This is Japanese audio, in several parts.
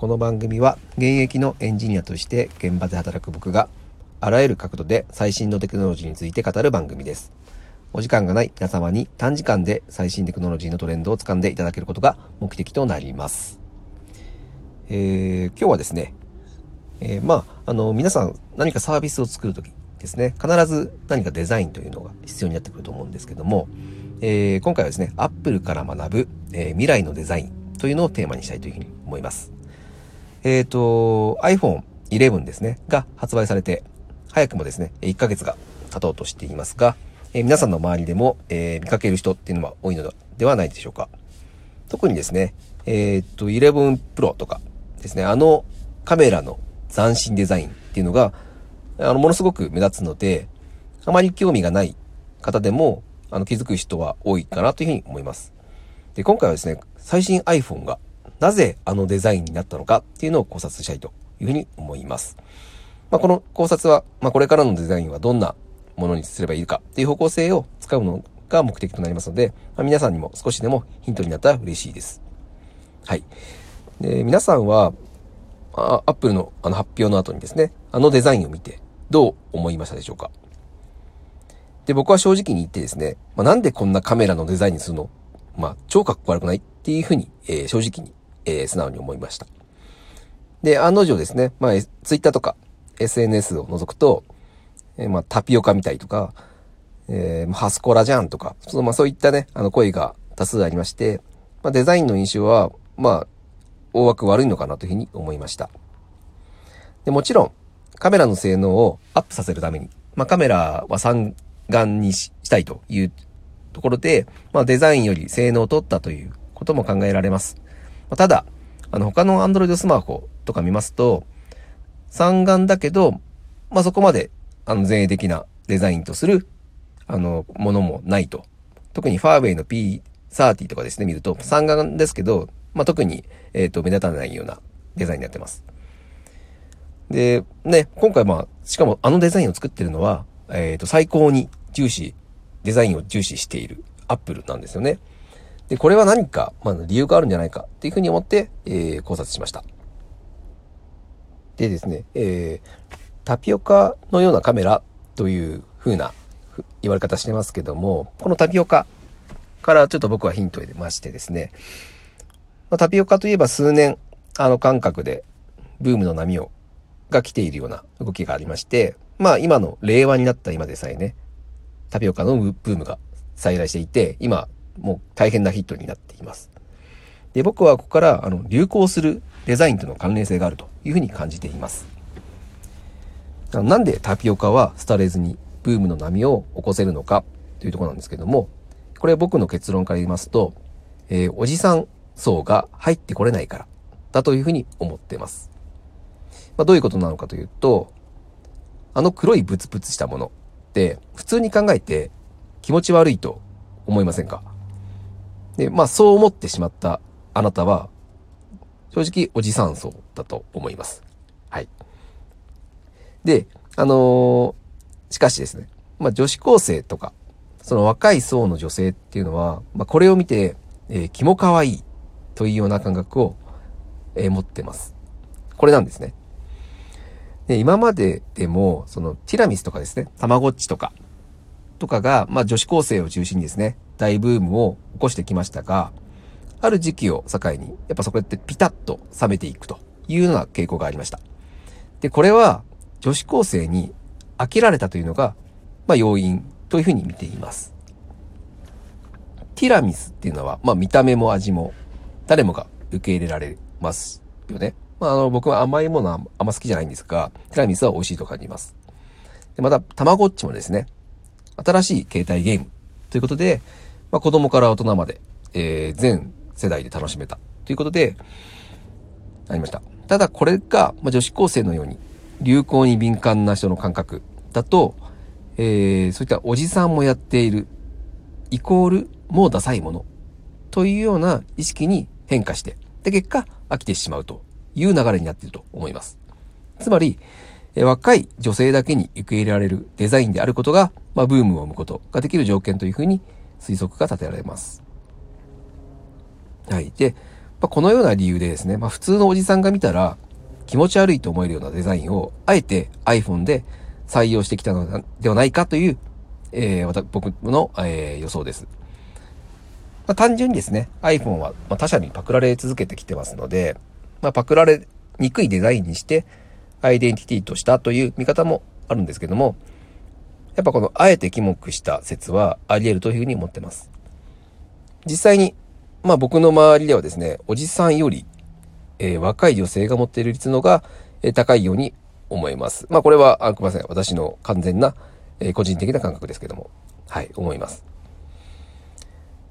この番組は現役のエンジニアとして現場で働く僕があらゆる角度で最新のテクノロジーについて語る番組です。お時間がない皆様に短時間で最新テクノロジーのトレンドを掴んでいただけることが目的となります。えー、今日はですね、えー、まあ、あの、皆さん何かサービスを作るときですね、必ず何かデザインというのが必要になってくると思うんですけども、えー、今回はですね、Apple から学ぶ、えー、未来のデザインというのをテーマにしたいというふうに思います。えっ、ー、と、iPhone 11ですね、が発売されて、早くもですね、1ヶ月が経とうとしていますが、えー、皆さんの周りでも、えー、見かける人っていうのは多いのではないでしょうか。特にですね、えっ、と、11 Pro とかですね、あのカメラの斬新デザインっていうのが、あの、ものすごく目立つので、あまり興味がない方でも、あの、気づく人は多いかなというふうに思います。で、今回はですね、最新 iPhone がなぜあのデザインになったのかっていうのを考察したいというふうに思います。まあ、この考察は、まあ、これからのデザインはどんなものにすればいいかっていう方向性を使うのが目的となりますので、まあ、皆さんにも少しでもヒントになったら嬉しいです。はい。で、皆さんは、アップルのあの発表の後にですね、あのデザインを見てどう思いましたでしょうか？で、僕は正直に言ってですね、まあ、なんでこんなカメラのデザインにするの？まあ、超かっこ悪くない？っていうふうに、えー、正直に、えー、素直に思いました。で、案の定ですね、まあ、ツイッターとか SNS を除くと、えー、まあ、タピオカみたいとか、えー、ハスコラじゃんとか、そのまあ、そういったね、あの声が多数ありまして、まあ、デザインの印象は、まあ、大枠悪いのかなというふうに思いました。で、もちろん、カメラの性能をアップさせるために、まあ、カメラは三眼にしたいというところで、まあ、デザインより性能を取ったということも考えられます。ま、ただ、あの、他の Android スマホとか見ますと、三眼だけど、まあ、そこまで、あの、前衛的なデザインとする、あの、ものもないと。特にファーウェイの P30 とかですね、見ると、三眼ですけど、まあ、特に、えっ、ー、と、目立たないようなデザインになってます。で、ね、今回まあ、しかもあのデザインを作ってるのは、えっ、ー、と、最高に重視、デザインを重視しているアップルなんですよね。で、これは何か、まあ、理由があるんじゃないかっていうふうに思って、えー、考察しました。でですね、えー、タピオカのようなカメラという風な言われ方してますけども、このタピオカからちょっと僕はヒントを入れましてですね、まあ、タピオカといえば数年、あの感覚でブームの波を、が来ているような動きがありまして、まあ今の令和になった今でさえね、タピオカのブームが再来していて、今もう大変なヒットになっています。で、僕はここからあの流行するデザインとの関連性があるというふうに感じています。なんでタピオカは廃れずにブームの波を起こせるのかというところなんですけども、これ僕の結論から言いますと、えー、おじさん層が入ってこれないからだというふうに思ってます。まあ、どういうことなのかというと、あの黒いブツブツしたものって普通に考えて気持ち悪いと思いませんか？で、まあそう思ってしまったあなたは正直おじさん層だと思います。はい。で、あのー、しかしですね、まあ女子高生とか、その若い層の女性っていうのは、まあこれを見て、えー、気も可愛いというような感覚を、えー、持ってます。これなんですね。で、今まででも、そのティラミスとかですね、たまごっちとか、とかが、まあ女子高生を中心にですね、大ブームを起こしてきましたが、ある時期を境に、やっぱそこってピタッと冷めていくというような傾向がありました。で、これは女子高生に飽きられたというのが、まあ要因というふうに見ています。ティラミスっていうのは、まあ見た目も味も誰もが受け入れられますよね。まあ、あの、僕は甘いものはあんま好きじゃないんですが、ティラミスは美味しいと感じます。で、また、たまごっちもですね、新しい携帯ゲームということで、まあ、子供から大人まで、えー、全世代で楽しめたということで、ありました。ただこれが、まあ、女子高生のように流行に敏感な人の感覚だと、えー、そういったおじさんもやっているイコールもうダサいものというような意識に変化して、で、結果、飽きてしまうという流れになっていると思います。つまり、え若い女性だけに受け入れられるデザインであることが、まあ、ブームを生むことができる条件というふうに推測が立てられます。はい。で、まあ、このような理由でですね、まあ、普通のおじさんが見たら気持ち悪いと思えるようなデザインをあえて iPhone で採用してきたのではないかという、えー、僕の、えー、予想です。まあ、単純にですね、iPhone は他社にパクられ続けてきてますので、まあ、パクられにくいデザインにしてアイデンティティとしたという見方もあるんですけども、やっぱこのあえて肝くした説はあり得るというふうに思ってます。実際に、まあ僕の周りではですね、おじさんより、えー、若い女性が持っている率のが、えー、高いように思います。まあこれは、あ、ごめんなさい。私の完全な、えー、個人的な感覚ですけども、はい、思います。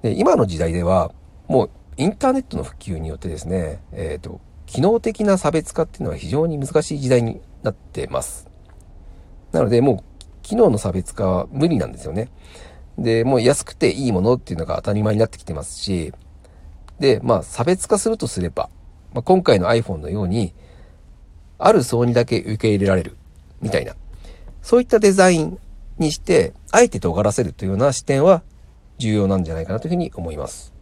で、今の時代では、もうインターネットの普及によってですね、えっ、ー、と、機能的な差別化っていうのは非常に難しい時代になってます。なので、もう、機能の差別化は無理なんですよね。で、もう安くていいものっていうのが当たり前になってきてますし、で、まあ、差別化するとすれば、まあ、今回の iPhone のように、ある層にだけ受け入れられる、みたいな、そういったデザインにして、あえて尖らせるというような視点は重要なんじゃないかなというふうに思います。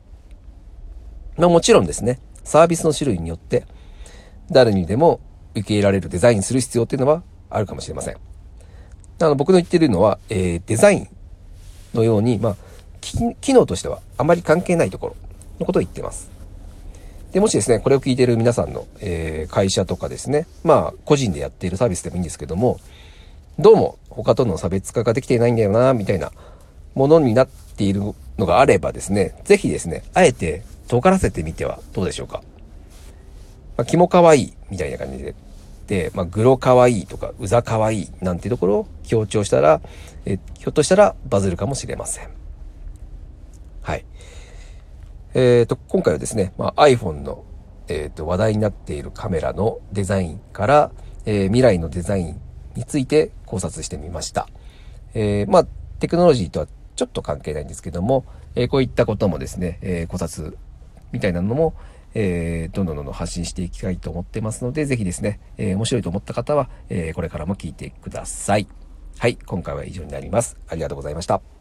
まあもちろんですね、サービスの種類によって、誰にでも受け入れられるデザインする必要っていうのはあるかもしれません。あの僕の言ってるのは、えー、デザインのように、まあ、機能としてはあまり関係ないところのことを言ってます。で、もしですね、これを聞いている皆さんの、えー、会社とかですね、まあ、個人でやっているサービスでもいいんですけども、どうも他との差別化ができていないんだよな、みたいなものになっているのがあればですね、ぜひですね、あえて尖らせてみてはどうでしょうか。まあ、気も可愛いみたいな感じで、で、まあ、グロ可愛いいとか、うざ可愛いいなんていうところを強調したら、えひょっとしたらバズるかもしれません。はい。えっ、ー、と、今回はですね、まあ、iPhone の、えっ、ー、と、話題になっているカメラのデザインから、えー、未来のデザインについて考察してみました。え、まあ、テクノロジーとはちょっと関係ないんですけども、え、こういったこともですね、え、考察みたいなのも、えー、どんどんどんどん発信していきたいと思ってますので、ぜひですね、えー、面白いと思った方は、えー、これからも聞いてください。はい、今回は以上になります。ありがとうございました。